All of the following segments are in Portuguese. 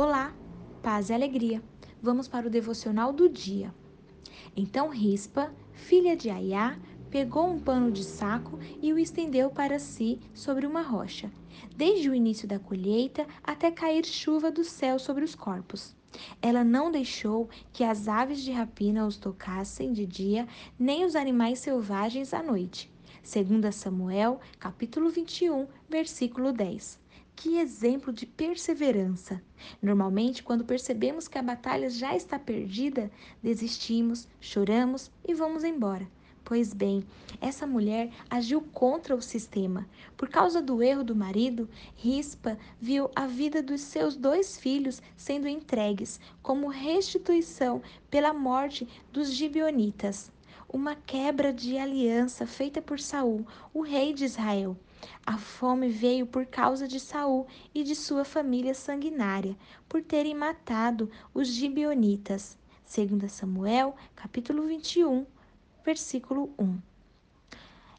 Olá, paz e alegria. Vamos para o devocional do dia. Então Rispa, filha de Aiá, pegou um pano de saco e o estendeu para si sobre uma rocha, desde o início da colheita até cair chuva do céu sobre os corpos. Ela não deixou que as aves de rapina os tocassem de dia, nem os animais selvagens à noite. Segundo Samuel, capítulo 21, versículo 10. Que exemplo de perseverança! Normalmente, quando percebemos que a batalha já está perdida, desistimos, choramos e vamos embora. Pois bem, essa mulher agiu contra o sistema. Por causa do erro do marido, Rispa viu a vida dos seus dois filhos sendo entregues como restituição pela morte dos gibeonitas. Uma quebra de aliança feita por Saul, o rei de Israel. A fome veio por causa de Saul e de sua família sanguinária, por terem matado os gibeonitas. Segundo Samuel, capítulo 21, versículo 1.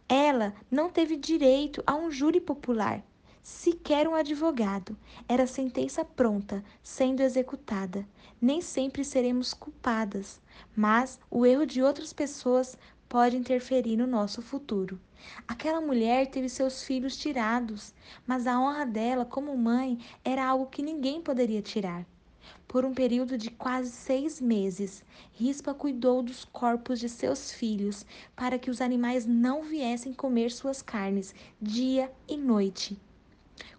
Ela não teve direito a um júri popular, sequer um advogado. Era sentença pronta, sendo executada. Nem sempre seremos culpadas, mas o erro de outras pessoas pode interferir no nosso futuro. Aquela mulher teve seus filhos tirados, mas a honra dela como mãe era algo que ninguém poderia tirar. Por um período de quase seis meses, Rispa cuidou dos corpos de seus filhos para que os animais não viessem comer suas carnes dia e noite.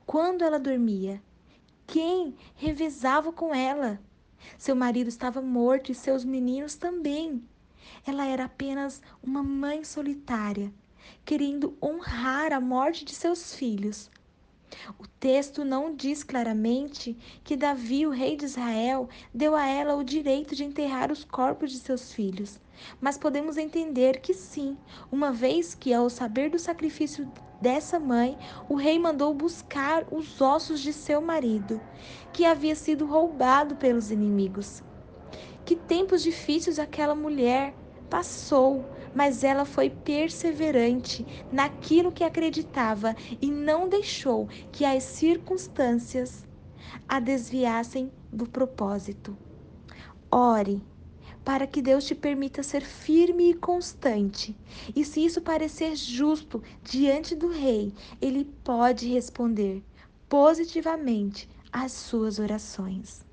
Quando ela dormia, quem revezava com ela? Seu marido estava morto e seus meninos também. Ela era apenas uma mãe solitária, querendo honrar a morte de seus filhos. O texto não diz claramente que Davi, o rei de Israel, deu a ela o direito de enterrar os corpos de seus filhos. Mas podemos entender que sim, uma vez que, ao saber do sacrifício dessa mãe, o rei mandou buscar os ossos de seu marido, que havia sido roubado pelos inimigos. Que tempos difíceis aquela mulher passou, mas ela foi perseverante naquilo que acreditava e não deixou que as circunstâncias a desviassem do propósito. Ore para que Deus te permita ser firme e constante. E se isso parecer justo diante do Rei, ele pode responder positivamente às suas orações.